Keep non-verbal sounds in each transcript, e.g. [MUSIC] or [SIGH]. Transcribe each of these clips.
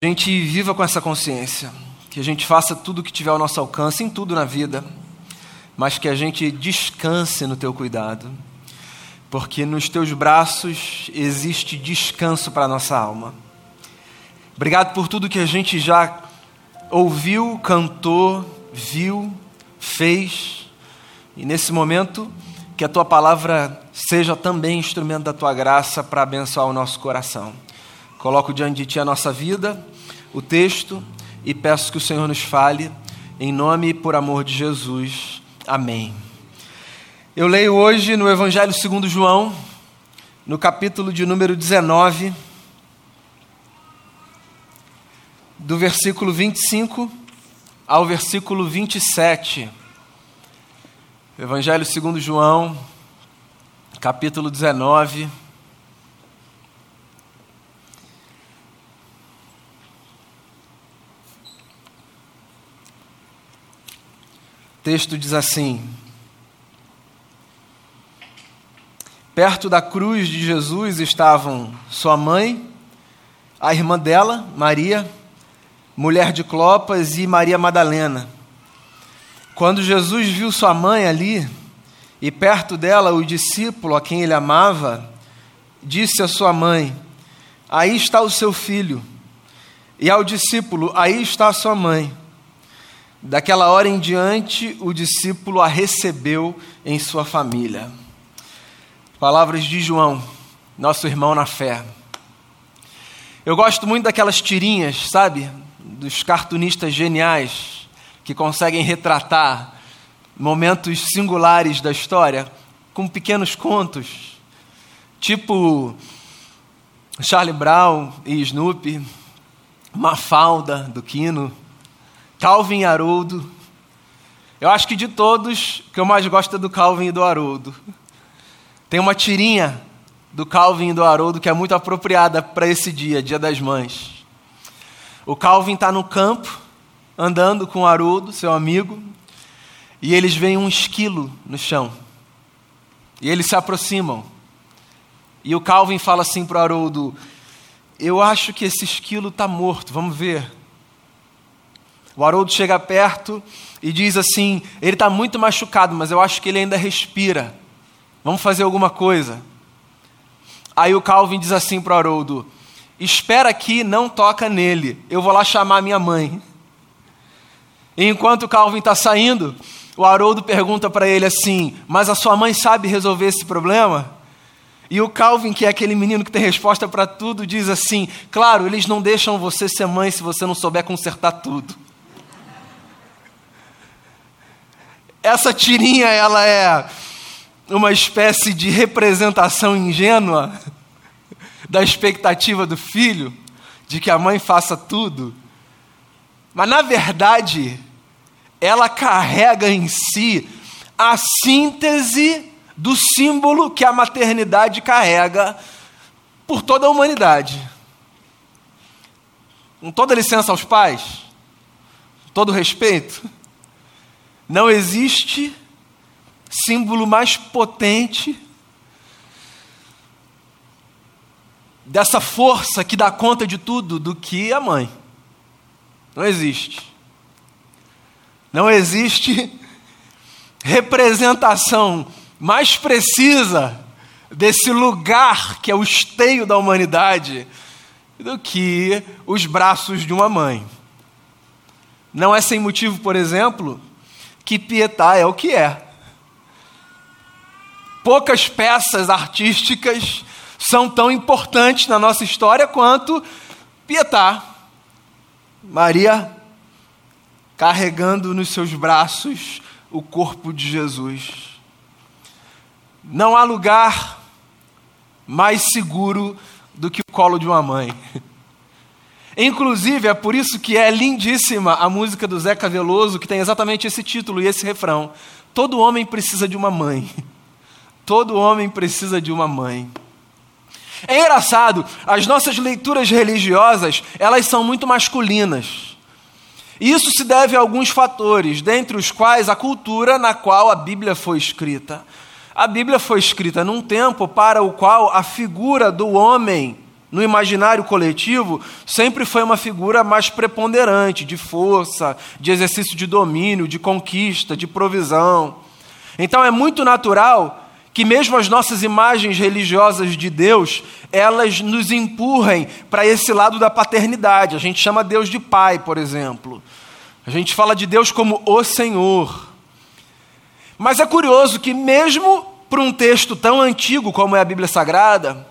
a gente viva com essa consciência, que a gente faça tudo o que tiver ao nosso alcance, em tudo na vida, mas que a gente descanse no teu cuidado, porque nos teus braços existe descanso para a nossa alma. Obrigado por tudo que a gente já ouviu, cantou, viu, fez, e nesse momento, que a tua palavra seja também instrumento da tua graça para abençoar o nosso coração. Coloco diante de ti a nossa vida, o texto, e peço que o Senhor nos fale, em nome e por amor de Jesus. Amém. Eu leio hoje no Evangelho segundo João, no capítulo de número 19, do versículo 25 ao versículo 27. Evangelho segundo João, capítulo 19, texto diz assim: Perto da cruz de Jesus estavam sua mãe, a irmã dela, Maria, mulher de Clopas, e Maria Madalena. Quando Jesus viu sua mãe ali, e perto dela o discípulo a quem ele amava, disse à sua mãe: Aí está o seu filho. E ao discípulo: Aí está a sua mãe. Daquela hora em diante, o discípulo a recebeu em sua família. Palavras de João, nosso irmão na fé. Eu gosto muito daquelas tirinhas, sabe? Dos cartunistas geniais que conseguem retratar momentos singulares da história com pequenos contos, tipo Charlie Brown e Snoopy, Mafalda do Quino Calvin e Haroldo. Eu acho que de todos, o que eu mais gosto é do Calvin e do Haroldo. Tem uma tirinha do Calvin e do Haroldo que é muito apropriada para esse dia, Dia das Mães. O Calvin está no campo, andando com o Haroldo, seu amigo, e eles veem um esquilo no chão. E eles se aproximam. E o Calvin fala assim para o Haroldo: Eu acho que esse esquilo está morto, vamos ver. O Haroldo chega perto e diz assim: ele está muito machucado, mas eu acho que ele ainda respira. Vamos fazer alguma coisa. Aí o Calvin diz assim para o Haroldo: espera aqui, não toca nele, eu vou lá chamar minha mãe. E enquanto o Calvin está saindo, o Haroldo pergunta para ele assim: Mas a sua mãe sabe resolver esse problema? E o Calvin, que é aquele menino que tem resposta para tudo, diz assim: Claro, eles não deixam você ser mãe se você não souber consertar tudo. Essa tirinha ela é uma espécie de representação ingênua da expectativa do filho de que a mãe faça tudo. Mas na verdade, ela carrega em si a síntese do símbolo que a maternidade carrega por toda a humanidade. Com toda licença aos pais, todo respeito, não existe símbolo mais potente dessa força que dá conta de tudo do que a mãe. Não existe. Não existe representação mais precisa desse lugar que é o esteio da humanidade do que os braços de uma mãe. Não é sem motivo, por exemplo, que Pietá é o que é. Poucas peças artísticas são tão importantes na nossa história quanto Pietá. Maria carregando nos seus braços o corpo de Jesus. Não há lugar mais seguro do que o colo de uma mãe. [LAUGHS] Inclusive, é por isso que é lindíssima a música do Zeca Veloso, que tem exatamente esse título e esse refrão. Todo homem precisa de uma mãe. [LAUGHS] Todo homem precisa de uma mãe. É engraçado, as nossas leituras religiosas, elas são muito masculinas. E isso se deve a alguns fatores, dentre os quais a cultura na qual a Bíblia foi escrita. A Bíblia foi escrita num tempo para o qual a figura do homem no imaginário coletivo, sempre foi uma figura mais preponderante, de força, de exercício de domínio, de conquista, de provisão. Então é muito natural que mesmo as nossas imagens religiosas de Deus, elas nos empurrem para esse lado da paternidade. A gente chama Deus de Pai, por exemplo. A gente fala de Deus como o Senhor. Mas é curioso que mesmo para um texto tão antigo como é a Bíblia Sagrada,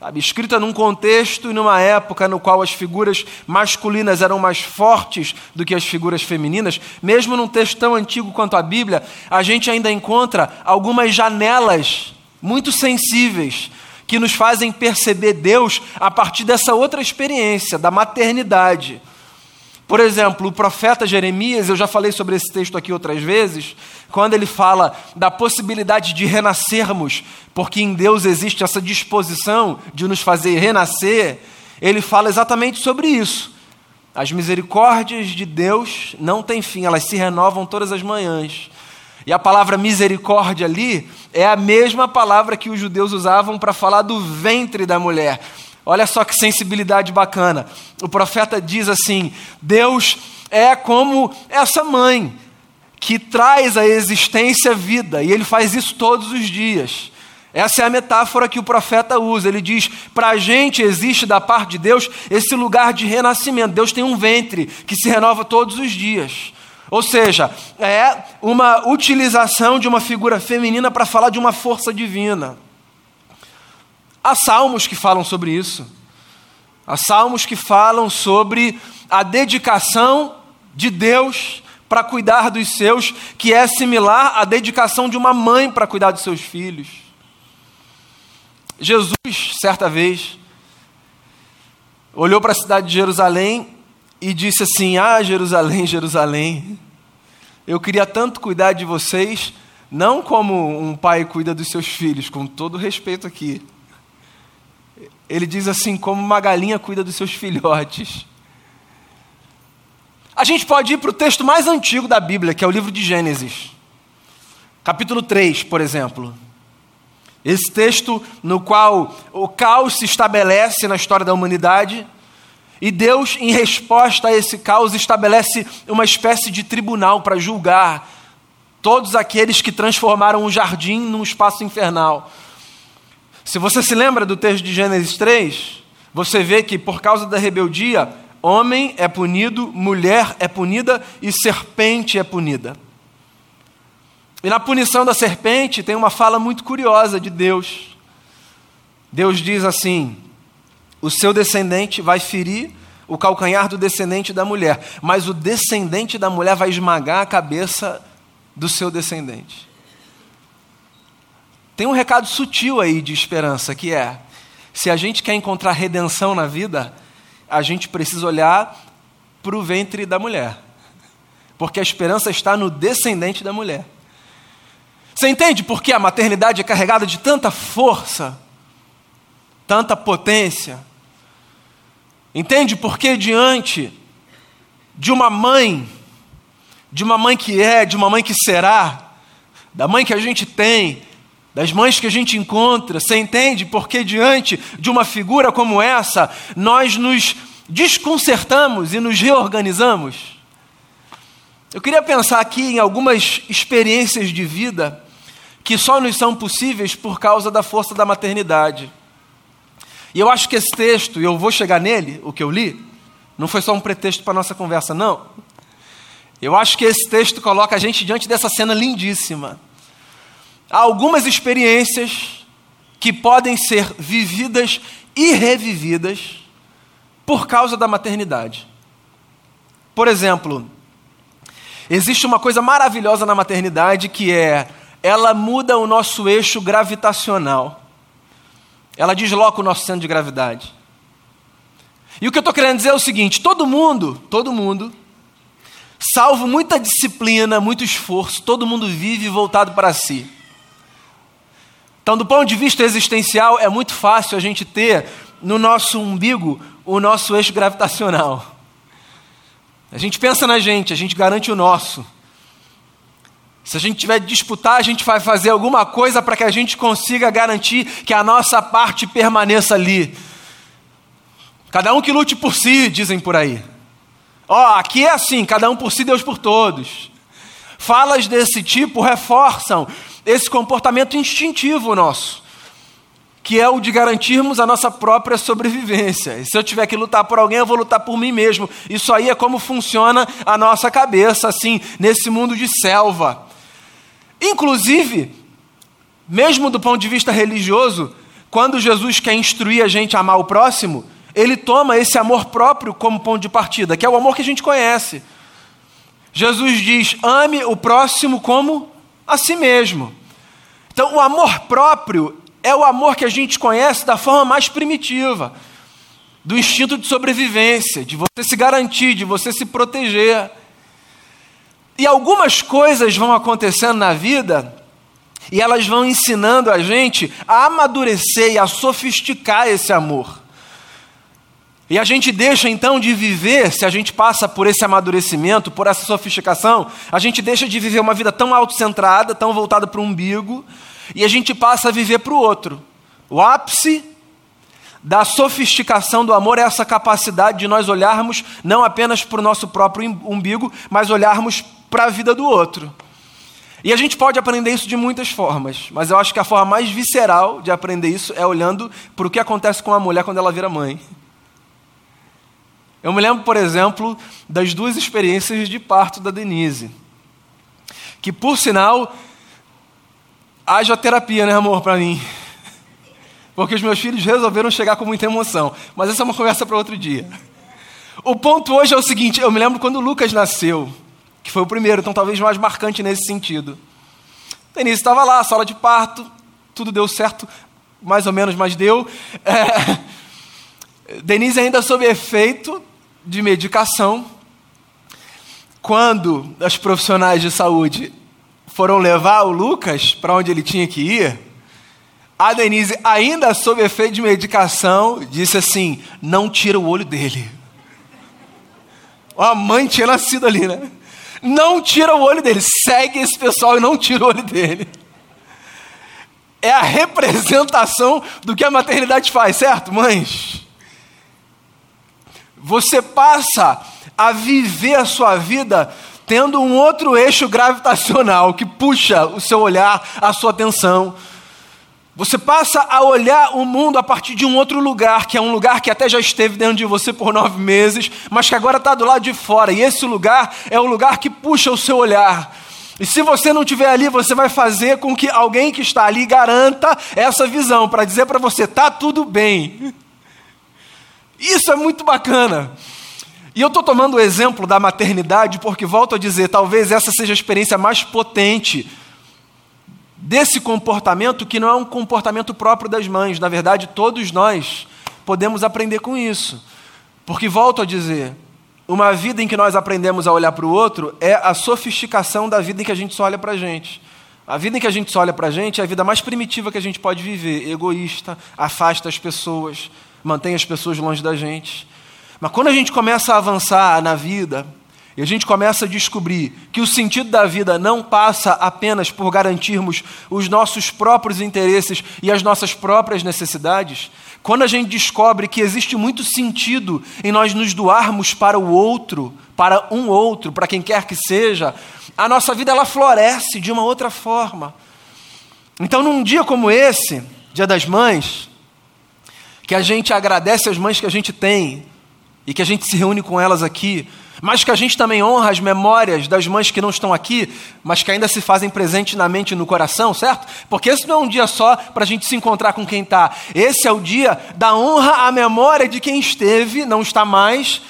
Sabe, escrita num contexto e numa época no qual as figuras masculinas eram mais fortes do que as figuras femininas, mesmo num texto tão antigo quanto a Bíblia, a gente ainda encontra algumas janelas muito sensíveis que nos fazem perceber Deus a partir dessa outra experiência, da maternidade. Por exemplo, o profeta Jeremias, eu já falei sobre esse texto aqui outras vezes, quando ele fala da possibilidade de renascermos, porque em Deus existe essa disposição de nos fazer renascer, ele fala exatamente sobre isso. As misericórdias de Deus não têm fim, elas se renovam todas as manhãs. E a palavra misericórdia ali é a mesma palavra que os judeus usavam para falar do ventre da mulher. Olha só que sensibilidade bacana. O profeta diz assim: Deus é como essa mãe que traz à existência vida, e ele faz isso todos os dias. Essa é a metáfora que o profeta usa. Ele diz: para a gente existe da parte de Deus esse lugar de renascimento. Deus tem um ventre que se renova todos os dias. Ou seja, é uma utilização de uma figura feminina para falar de uma força divina. Há salmos que falam sobre isso. Há salmos que falam sobre a dedicação de Deus para cuidar dos seus, que é similar à dedicação de uma mãe para cuidar dos seus filhos. Jesus, certa vez, olhou para a cidade de Jerusalém e disse assim: Ah, Jerusalém, Jerusalém, eu queria tanto cuidar de vocês, não como um pai cuida dos seus filhos, com todo respeito aqui ele diz assim: como uma galinha cuida dos seus filhotes. A gente pode ir para o texto mais antigo da Bíblia, que é o livro de Gênesis, capítulo 3, por exemplo. Esse texto no qual o caos se estabelece na história da humanidade, e Deus, em resposta a esse caos, estabelece uma espécie de tribunal para julgar todos aqueles que transformaram o jardim num espaço infernal. Se você se lembra do texto de Gênesis 3, você vê que por causa da rebeldia, homem é punido, mulher é punida e serpente é punida. E na punição da serpente tem uma fala muito curiosa de Deus. Deus diz assim: o seu descendente vai ferir o calcanhar do descendente da mulher, mas o descendente da mulher vai esmagar a cabeça do seu descendente. Tem um recado sutil aí de esperança, que é: se a gente quer encontrar redenção na vida, a gente precisa olhar para o ventre da mulher. Porque a esperança está no descendente da mulher. Você entende por que a maternidade é carregada de tanta força, tanta potência? Entende por que diante de uma mãe, de uma mãe que é, de uma mãe que será, da mãe que a gente tem, das mães que a gente encontra, você entende? Porque diante de uma figura como essa, nós nos desconcertamos e nos reorganizamos. Eu queria pensar aqui em algumas experiências de vida que só nos são possíveis por causa da força da maternidade. E eu acho que esse texto, e eu vou chegar nele, o que eu li, não foi só um pretexto para a nossa conversa, não. Eu acho que esse texto coloca a gente diante dessa cena lindíssima há algumas experiências que podem ser vividas e revividas por causa da maternidade. Por exemplo, existe uma coisa maravilhosa na maternidade que é ela muda o nosso eixo gravitacional. Ela desloca o nosso centro de gravidade. E o que eu estou querendo dizer é o seguinte: todo mundo, todo mundo, salvo muita disciplina, muito esforço, todo mundo vive voltado para si. Então, do ponto de vista existencial, é muito fácil a gente ter no nosso umbigo o nosso eixo gravitacional. A gente pensa na gente, a gente garante o nosso. Se a gente tiver de disputar, a gente vai fazer alguma coisa para que a gente consiga garantir que a nossa parte permaneça ali. Cada um que lute por si, dizem por aí. Ó, oh, aqui é assim, cada um por si, Deus por todos. Falas desse tipo reforçam esse comportamento instintivo nosso, que é o de garantirmos a nossa própria sobrevivência. E se eu tiver que lutar por alguém, eu vou lutar por mim mesmo. Isso aí é como funciona a nossa cabeça, assim, nesse mundo de selva. Inclusive, mesmo do ponto de vista religioso, quando Jesus quer instruir a gente a amar o próximo, ele toma esse amor próprio como ponto de partida, que é o amor que a gente conhece. Jesus diz: ame o próximo como a si mesmo. Então, o amor próprio é o amor que a gente conhece da forma mais primitiva, do instinto de sobrevivência, de você se garantir, de você se proteger. E algumas coisas vão acontecendo na vida e elas vão ensinando a gente a amadurecer e a sofisticar esse amor. E a gente deixa então de viver, se a gente passa por esse amadurecimento, por essa sofisticação, a gente deixa de viver uma vida tão autocentrada, tão voltada para o umbigo, e a gente passa a viver para o outro. O ápice da sofisticação do amor é essa capacidade de nós olharmos não apenas para o nosso próprio umbigo, mas olharmos para a vida do outro. E a gente pode aprender isso de muitas formas, mas eu acho que a forma mais visceral de aprender isso é olhando para o que acontece com a mulher quando ela vira mãe. Eu me lembro, por exemplo, das duas experiências de parto da Denise. Que, por sinal, haja terapia, né, amor, para mim. Porque os meus filhos resolveram chegar com muita emoção. Mas essa é uma conversa para outro dia. O ponto hoje é o seguinte: eu me lembro quando o Lucas nasceu, que foi o primeiro, então talvez mais marcante nesse sentido. Denise estava lá, sala de parto, tudo deu certo, mais ou menos, mas deu. É... Denise ainda sob efeito de medicação. Quando os profissionais de saúde foram levar o Lucas para onde ele tinha que ir, a Denise, ainda sob efeito de medicação, disse assim: não tira o olho dele. A mãe tinha nascido ali, né? Não tira o olho dele, segue esse pessoal e não tira o olho dele. É a representação do que a maternidade faz, certo, mães? Você passa a viver a sua vida tendo um outro eixo gravitacional que puxa o seu olhar, a sua atenção. Você passa a olhar o mundo a partir de um outro lugar, que é um lugar que até já esteve dentro de você por nove meses, mas que agora está do lado de fora. E esse lugar é o lugar que puxa o seu olhar. E se você não estiver ali, você vai fazer com que alguém que está ali garanta essa visão, para dizer para você: está tudo bem. Isso é muito bacana. E eu estou tomando o exemplo da maternidade porque, volto a dizer, talvez essa seja a experiência mais potente desse comportamento, que não é um comportamento próprio das mães. Na verdade, todos nós podemos aprender com isso. Porque, volto a dizer, uma vida em que nós aprendemos a olhar para o outro é a sofisticação da vida em que a gente só olha para a gente. A vida em que a gente só olha para a gente é a vida mais primitiva que a gente pode viver, egoísta, afasta as pessoas, mantém as pessoas longe da gente. Mas quando a gente começa a avançar na vida, e a gente começa a descobrir que o sentido da vida não passa apenas por garantirmos os nossos próprios interesses e as nossas próprias necessidades, quando a gente descobre que existe muito sentido em nós nos doarmos para o outro, para um outro, para quem quer que seja, a nossa vida ela floresce de uma outra forma. Então, num dia como esse, Dia das Mães, que a gente agradece as mães que a gente tem e que a gente se reúne com elas aqui, mas que a gente também honra as memórias das mães que não estão aqui, mas que ainda se fazem presente na mente e no coração, certo? Porque esse não é um dia só para a gente se encontrar com quem está. Esse é o dia da honra à memória de quem esteve, não está mais,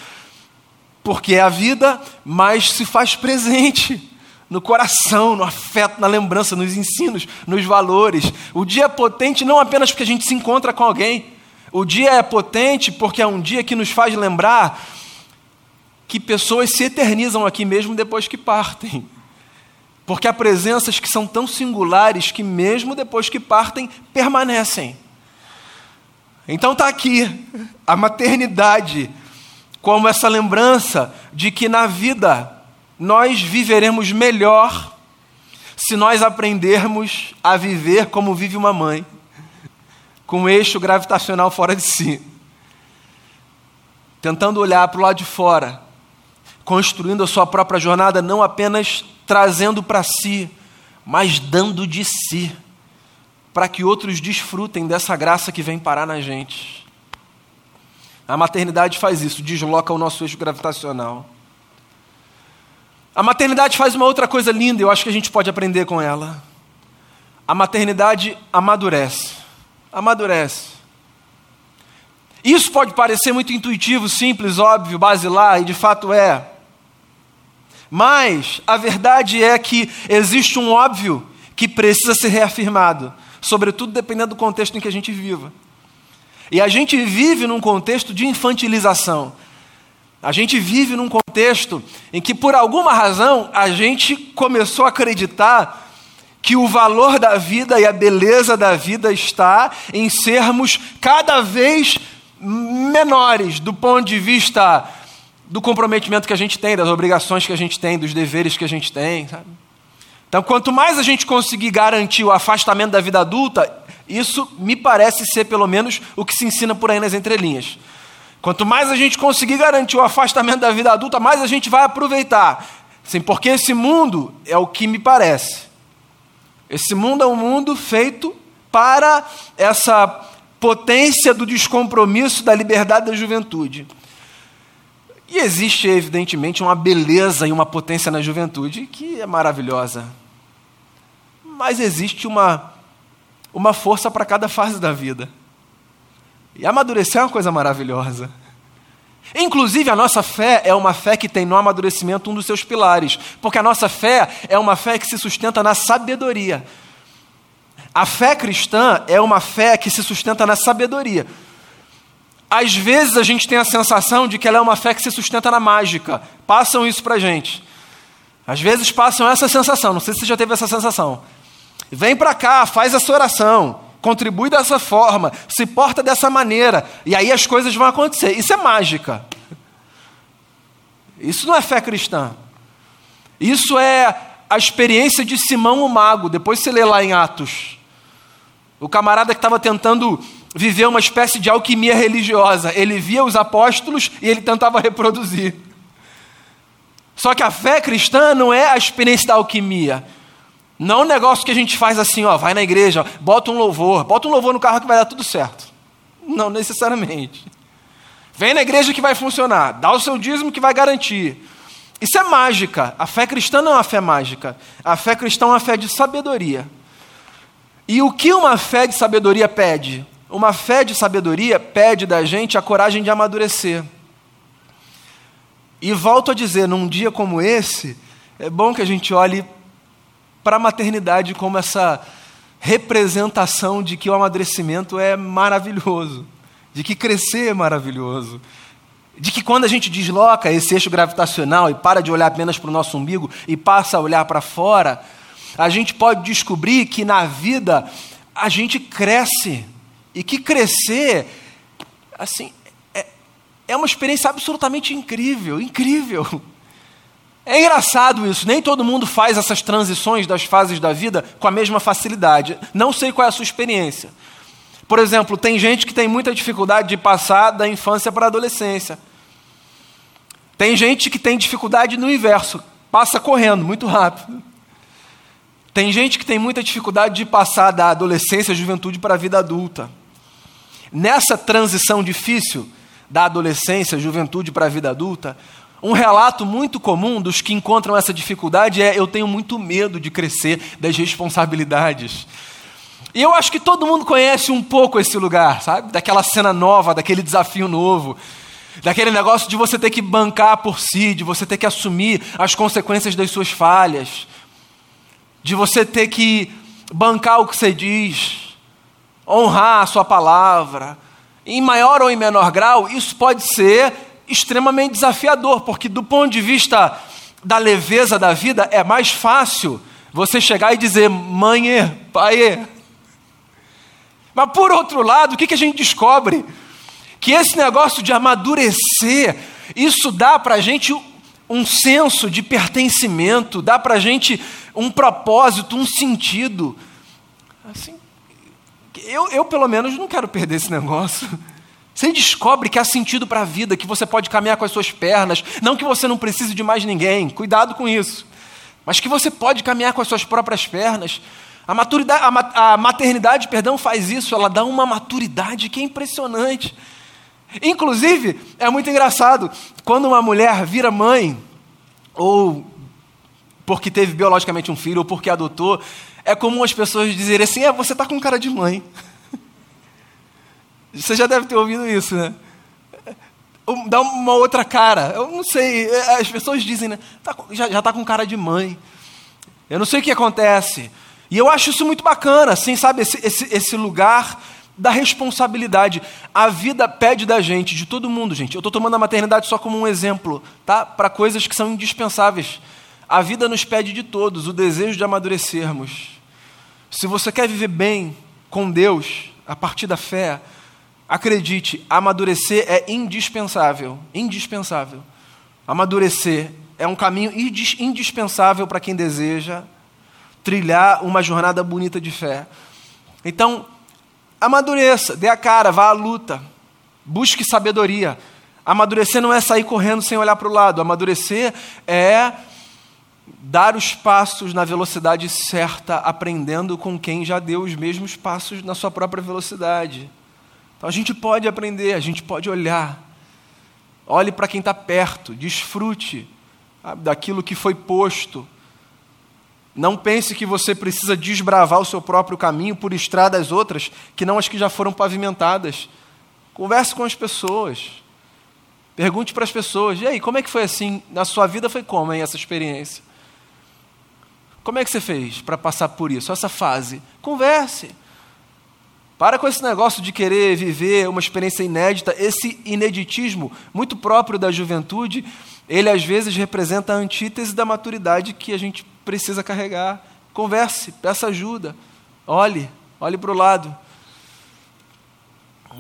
porque é a vida, mas se faz presente no coração, no afeto, na lembrança, nos ensinos, nos valores. O dia é potente não apenas porque a gente se encontra com alguém, o dia é potente porque é um dia que nos faz lembrar que pessoas se eternizam aqui mesmo depois que partem. Porque há presenças que são tão singulares que, mesmo depois que partem, permanecem. Então está aqui a maternidade, como essa lembrança de que na vida nós viveremos melhor se nós aprendermos a viver como vive uma mãe com um eixo gravitacional fora de si. tentando olhar para o lado de fora, construindo a sua própria jornada, não apenas trazendo para si, mas dando de si, para que outros desfrutem dessa graça que vem parar na gente. A maternidade faz isso, desloca o nosso eixo gravitacional. A maternidade faz uma outra coisa linda, eu acho que a gente pode aprender com ela. A maternidade amadurece. Amadurece. Isso pode parecer muito intuitivo, simples, óbvio, basilar, e de fato é. Mas a verdade é que existe um óbvio que precisa ser reafirmado, sobretudo dependendo do contexto em que a gente viva. E a gente vive num contexto de infantilização. A gente vive num contexto em que, por alguma razão, a gente começou a acreditar que o valor da vida e a beleza da vida está em sermos cada vez menores do ponto de vista do comprometimento que a gente tem, das obrigações que a gente tem, dos deveres que a gente tem. Sabe? Então, quanto mais a gente conseguir garantir o afastamento da vida adulta, isso me parece ser pelo menos o que se ensina por aí nas entrelinhas. Quanto mais a gente conseguir garantir o afastamento da vida adulta, mais a gente vai aproveitar. Sim, porque esse mundo é o que me parece. Esse mundo é um mundo feito para essa potência do descompromisso da liberdade da juventude. E existe, evidentemente, uma beleza e uma potência na juventude que é maravilhosa. Mas existe uma, uma força para cada fase da vida. E amadurecer é uma coisa maravilhosa. Inclusive, a nossa fé é uma fé que tem no amadurecimento um dos seus pilares, porque a nossa fé é uma fé que se sustenta na sabedoria. A fé cristã é uma fé que se sustenta na sabedoria. Às vezes a gente tem a sensação de que ela é uma fé que se sustenta na mágica. Passam isso para gente. Às vezes passam essa sensação. Não sei se você já teve essa sensação. Vem para cá, faz essa oração, contribui dessa forma, se porta dessa maneira, e aí as coisas vão acontecer. Isso é mágica. Isso não é fé cristã. Isso é a experiência de Simão o Mago. Depois você lê lá em Atos. O camarada que estava tentando viver uma espécie de alquimia religiosa. Ele via os apóstolos e ele tentava [LAUGHS] reproduzir. Só que a fé cristã não é a experiência da alquimia. Não um negócio que a gente faz assim, ó, vai na igreja, bota um louvor, bota um louvor no carro que vai dar tudo certo. Não necessariamente. Vem na igreja que vai funcionar, dá o seu dízimo que vai garantir. Isso é mágica. A fé cristã não é uma fé mágica. A fé cristã é uma fé de sabedoria. E o que uma fé de sabedoria pede? Uma fé de sabedoria pede da gente a coragem de amadurecer. E volto a dizer, num dia como esse, é bom que a gente olhe para a maternidade como essa representação de que o amadurecimento é maravilhoso, de que crescer é maravilhoso, de que quando a gente desloca esse eixo gravitacional e para de olhar apenas para o nosso umbigo e passa a olhar para fora, a gente pode descobrir que na vida a gente cresce. E que crescer, assim, é, é uma experiência absolutamente incrível incrível. É engraçado isso, nem todo mundo faz essas transições das fases da vida com a mesma facilidade. Não sei qual é a sua experiência. Por exemplo, tem gente que tem muita dificuldade de passar da infância para a adolescência. Tem gente que tem dificuldade no inverso, passa correndo muito rápido. Tem gente que tem muita dificuldade de passar da adolescência, juventude para a vida adulta. Nessa transição difícil da adolescência, juventude para a vida adulta, um relato muito comum dos que encontram essa dificuldade é: eu tenho muito medo de crescer das responsabilidades. E eu acho que todo mundo conhece um pouco esse lugar, sabe? Daquela cena nova, daquele desafio novo, daquele negócio de você ter que bancar por si, de você ter que assumir as consequências das suas falhas de você ter que bancar o que você diz, honrar a sua palavra. Em maior ou em menor grau, isso pode ser extremamente desafiador, porque do ponto de vista da leveza da vida, é mais fácil você chegar e dizer mãe, pai. Mas por outro lado, o que, a gente descobre? Que esse negócio de amadurecer, isso dá para a gente um senso de pertencimento, dá para a gente um propósito, um sentido. Assim, eu, eu, pelo menos, não quero perder esse negócio. Você descobre que há sentido para a vida, que você pode caminhar com as suas pernas, não que você não precise de mais ninguém, cuidado com isso, mas que você pode caminhar com as suas próprias pernas. A, maturidade, a, maternidade, perdão, faz isso, ela dá uma maturidade que é impressionante. Inclusive, é muito engraçado, quando uma mulher vira mãe, ou porque teve biologicamente um filho, ou porque adotou, é comum as pessoas dizerem assim: é, você está com cara de mãe. [LAUGHS] Você já deve ter ouvido isso, né? Dá uma outra cara. Eu não sei, é, as pessoas dizem, né? Tá, já está com cara de mãe. Eu não sei o que acontece. E eu acho isso muito bacana, assim, sabe? Esse, esse, esse lugar da responsabilidade. A vida pede da gente, de todo mundo, gente. Eu estou tomando a maternidade só como um exemplo, tá? Para coisas que são indispensáveis. A vida nos pede de todos o desejo de amadurecermos. Se você quer viver bem com Deus, a partir da fé, acredite, amadurecer é indispensável. Indispensável. Amadurecer é um caminho indispensável para quem deseja trilhar uma jornada bonita de fé. Então, Amadureça, dê a cara, vá à luta, busque sabedoria. Amadurecer não é sair correndo sem olhar para o lado, amadurecer é dar os passos na velocidade certa, aprendendo com quem já deu os mesmos passos na sua própria velocidade. Então a gente pode aprender, a gente pode olhar. Olhe para quem está perto, desfrute daquilo que foi posto não pense que você precisa desbravar o seu próprio caminho por estradas outras que não as que já foram pavimentadas. Converse com as pessoas. Pergunte para as pessoas: e aí, como é que foi assim? Na sua vida foi como hein, essa experiência? Como é que você fez para passar por isso, essa fase? Converse. Para com esse negócio de querer viver uma experiência inédita, esse ineditismo muito próprio da juventude, ele às vezes representa a antítese da maturidade que a gente precisa carregar. Converse, peça ajuda, olhe, olhe para o lado.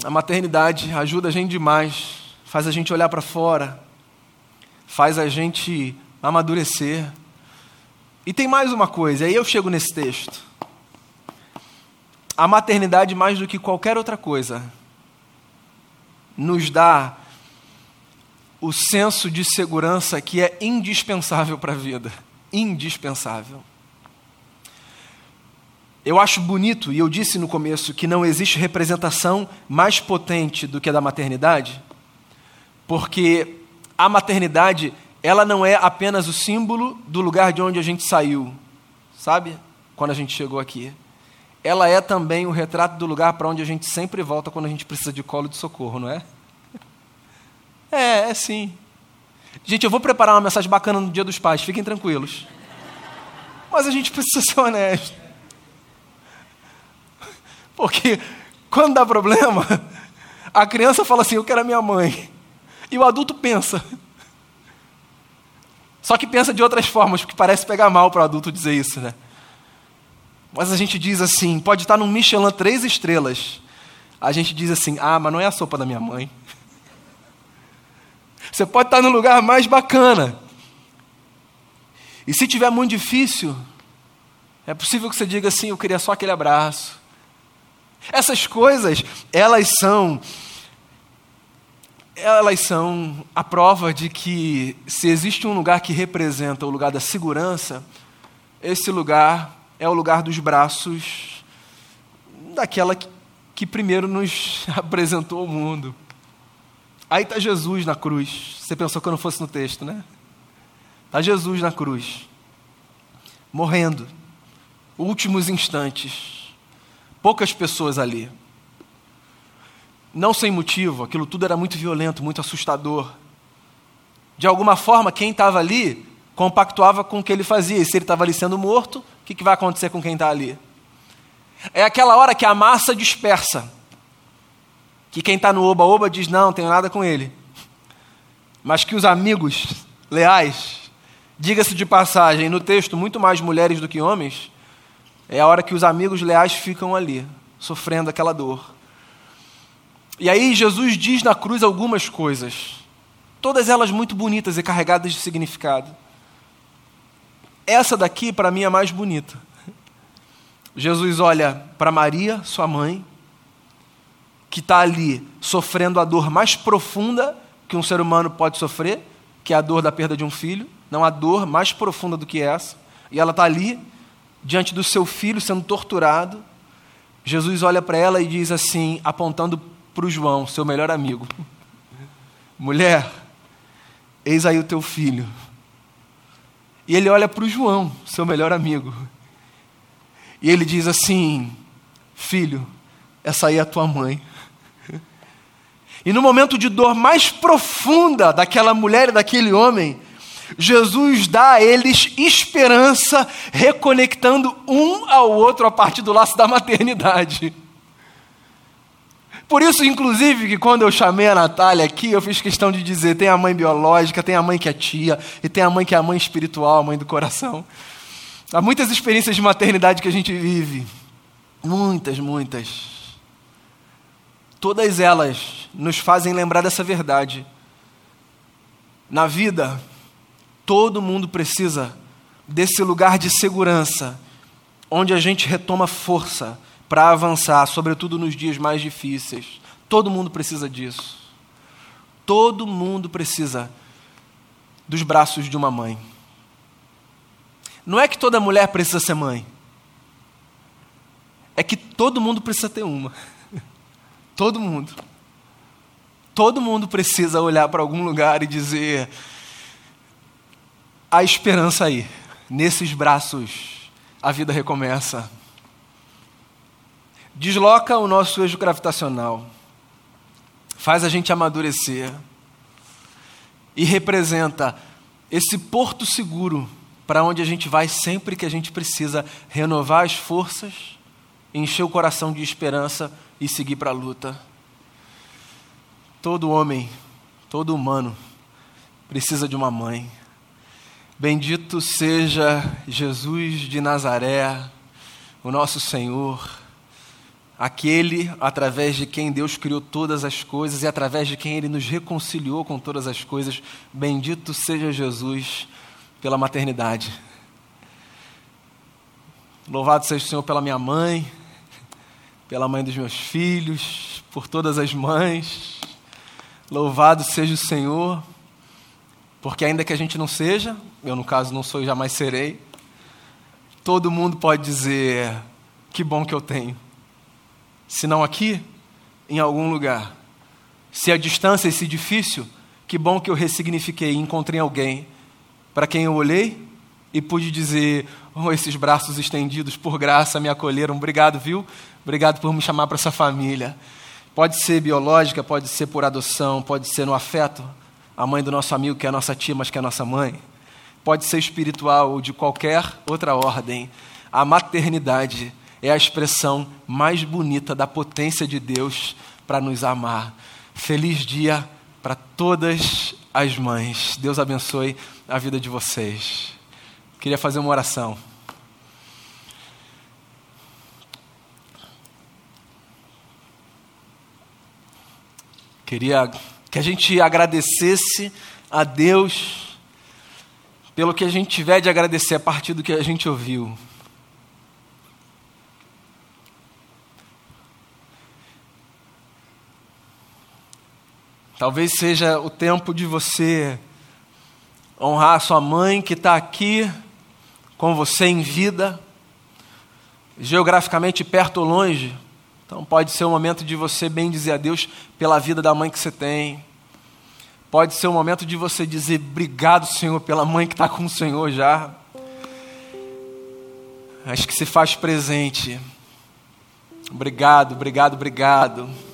A maternidade ajuda a gente demais, faz a gente olhar para fora, faz a gente amadurecer. E tem mais uma coisa, aí eu chego nesse texto. A maternidade, mais do que qualquer outra coisa, nos dá o senso de segurança que é indispensável para a vida indispensável. Eu acho bonito, e eu disse no começo, que não existe representação mais potente do que a da maternidade, porque a maternidade, ela não é apenas o símbolo do lugar de onde a gente saiu, sabe? Quando a gente chegou aqui. Ela é também o retrato do lugar para onde a gente sempre volta quando a gente precisa de colo de socorro, não é? É, é sim. Gente, eu vou preparar uma mensagem bacana no Dia dos Pais, fiquem tranquilos. Mas a gente precisa ser honesto. Porque quando dá problema, a criança fala assim: Eu quero a minha mãe. E o adulto pensa. Só que pensa de outras formas, porque parece pegar mal para o adulto dizer isso, né? Mas a gente diz assim: pode estar num Michelin três estrelas. A gente diz assim: Ah, mas não é a sopa da minha mãe. [LAUGHS] Você pode estar no lugar mais bacana. E se tiver muito difícil, é possível que você diga assim: eu queria só aquele abraço. Essas coisas, elas são elas são a prova de que se existe um lugar que representa o lugar da segurança, esse lugar é o lugar dos braços daquela que, primeiro nos [LAUGHS] apresentou ao mundo. Aí está Jesus na cruz. Você pensou que eu não fosse no texto, né? Está Jesus na cruz, morrendo, últimos instantes. Poucas pessoas ali. Não sem motivo, aquilo tudo era muito violento, muito assustador. De alguma forma, quem estava ali compactuava com o que ele fazia. E se ele estava ali sendo morto, o que, que vai acontecer com quem está ali? É aquela hora que a massa dispersa que quem está no oba-oba diz: não, tenho nada com ele. Mas que os amigos leais, diga-se de passagem, no texto, muito mais mulheres do que homens, é a hora que os amigos leais ficam ali, sofrendo aquela dor. E aí Jesus diz na cruz algumas coisas, todas elas muito bonitas e carregadas de significado. Essa daqui, para mim, é a mais bonita. Jesus olha para Maria, sua mãe, que está ali sofrendo a dor mais profunda que um ser humano pode sofrer, que é a dor da perda de um filho, não há dor mais profunda do que essa, e ela está ali, diante do seu filho sendo torturado. Jesus olha para ela e diz assim, apontando para o João, seu melhor amigo: [LAUGHS] Mulher, eis aí o teu filho. E ele olha para o João, seu melhor amigo, e ele diz assim: Filho, essa aí é a tua mãe. [LAUGHS] E no momento de dor mais profunda daquela mulher e daquele homem, Jesus dá a eles esperança, reconectando um ao outro a partir do laço da maternidade. Por isso, inclusive, que quando eu chamei a Natália aqui, eu fiz questão de dizer: tem a mãe biológica, tem a mãe que é tia, e tem a mãe que é a mãe espiritual, a mãe do coração. Há muitas experiências de maternidade que a gente vive. Muitas, muitas. Todas elas nos fazem lembrar dessa verdade. Na vida, todo mundo precisa desse lugar de segurança, onde a gente retoma força para avançar, sobretudo nos dias mais difíceis. Todo mundo precisa disso. Todo mundo precisa dos braços de uma mãe. Não é que toda mulher precisa ser mãe. É que todo mundo precisa ter uma. [LAUGHS] Todo mundo. Todo mundo precisa olhar para algum lugar e dizer: a esperança aí, nesses braços, a vida recomeça. Desloca o nosso eixo gravitacional, faz a gente amadurecer e representa esse porto seguro para onde a gente vai sempre que a gente precisa renovar as forças, encher o coração de esperança e seguir para a luta. Todo homem, todo humano precisa de uma mãe. Bendito seja Jesus de Nazaré, o nosso Senhor, aquele através de quem Deus criou todas as coisas e através de quem Ele nos reconciliou com todas as coisas. Bendito seja Jesus pela maternidade. Louvado seja o Senhor pela minha mãe, pela mãe dos meus filhos, por todas as mães. Louvado seja o Senhor, porque ainda que a gente não seja, eu no caso não sou e jamais serei, todo mundo pode dizer: que bom que eu tenho. Se não aqui, em algum lugar. Se a distância é esse difícil, que bom que eu ressignifiquei e encontrei alguém para quem eu olhei e pude dizer: oh, esses braços estendidos por graça me acolheram, obrigado, viu? Obrigado por me chamar para essa família. Pode ser biológica, pode ser por adoção, pode ser no afeto, a mãe do nosso amigo que é a nossa tia, mas que é a nossa mãe. Pode ser espiritual ou de qualquer outra ordem. A maternidade é a expressão mais bonita da potência de Deus para nos amar. Feliz dia para todas as mães. Deus abençoe a vida de vocês. Queria fazer uma oração. Queria que a gente agradecesse a Deus pelo que a gente tiver de agradecer a partir do que a gente ouviu. Talvez seja o tempo de você honrar a sua mãe que está aqui com você em vida, geograficamente perto ou longe. Então pode ser o momento de você bem dizer a Deus pela vida da mãe que você tem. Pode ser o momento de você dizer obrigado, Senhor, pela mãe que está com o Senhor já. Acho que se faz presente. Obrigado, obrigado, obrigado.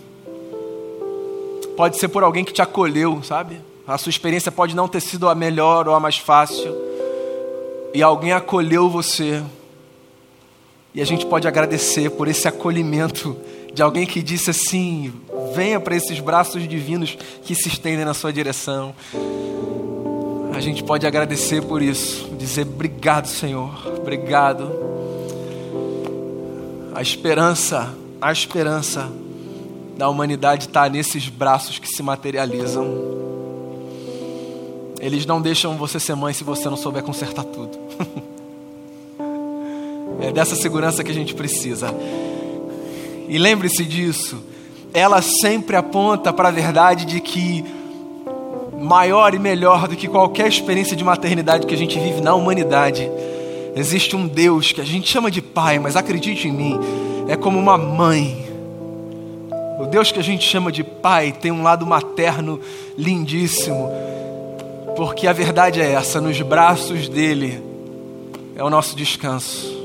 Pode ser por alguém que te acolheu, sabe? A sua experiência pode não ter sido a melhor ou a mais fácil e alguém acolheu você. E a gente pode agradecer por esse acolhimento de alguém que disse assim: venha para esses braços divinos que se estendem na sua direção. A gente pode agradecer por isso, dizer obrigado, Senhor, obrigado. A esperança, a esperança da humanidade está nesses braços que se materializam. Eles não deixam você ser mãe se você não souber consertar tudo. [LAUGHS] é dessa segurança que a gente precisa. E lembre-se disso. ela sempre aponta para a verdade de que maior e melhor do que qualquer experiência de maternidade que a gente vive na humanidade, existe um Deus que a gente chama de Pai, mas acredite em mim, é como uma mãe. O Deus que a gente chama de Pai tem um lado materno lindíssimo, porque a verdade é essa: nos braços dele é o nosso descanso.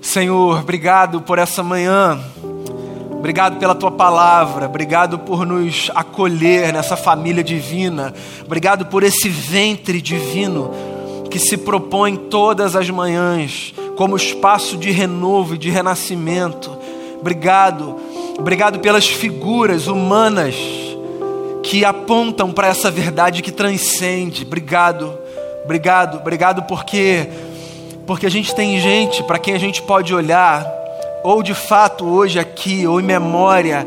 Senhor, obrigado por essa manhã. Obrigado pela tua palavra, obrigado por nos acolher nessa família divina, obrigado por esse ventre divino que se propõe todas as manhãs como espaço de renovo e de renascimento. Obrigado, obrigado pelas figuras humanas que apontam para essa verdade que transcende. Obrigado, obrigado, obrigado porque porque a gente tem gente para quem a gente pode olhar ou de fato hoje aqui, ou em memória,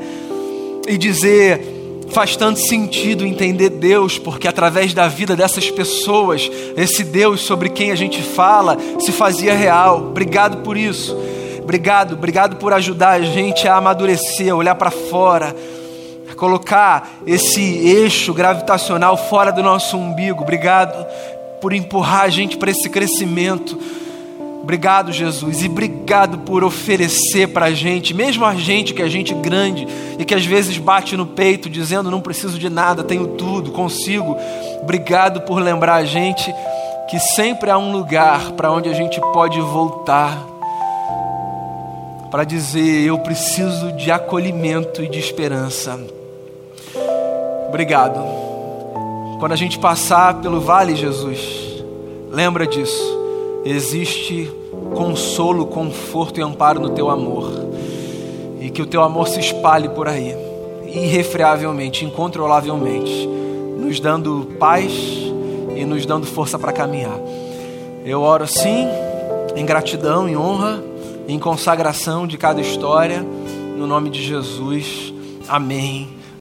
e dizer: faz tanto sentido entender Deus, porque através da vida dessas pessoas, esse Deus sobre quem a gente fala se fazia real. Obrigado por isso. Obrigado, obrigado por ajudar a gente a amadurecer, a olhar para fora, a colocar esse eixo gravitacional fora do nosso umbigo. Obrigado por empurrar a gente para esse crescimento. Obrigado, Jesus, e obrigado por oferecer para a gente, mesmo a gente que é gente grande e que às vezes bate no peito dizendo não preciso de nada, tenho tudo, consigo. Obrigado por lembrar a gente que sempre há um lugar para onde a gente pode voltar para dizer eu preciso de acolhimento e de esperança. Obrigado. Quando a gente passar pelo vale, Jesus, lembra disso existe consolo, conforto e amparo no teu amor. E que o teu amor se espalhe por aí, irrefreavelmente, incontrolavelmente, nos dando paz e nos dando força para caminhar. Eu oro sim, em gratidão, em honra, em consagração de cada história, no nome de Jesus. Amém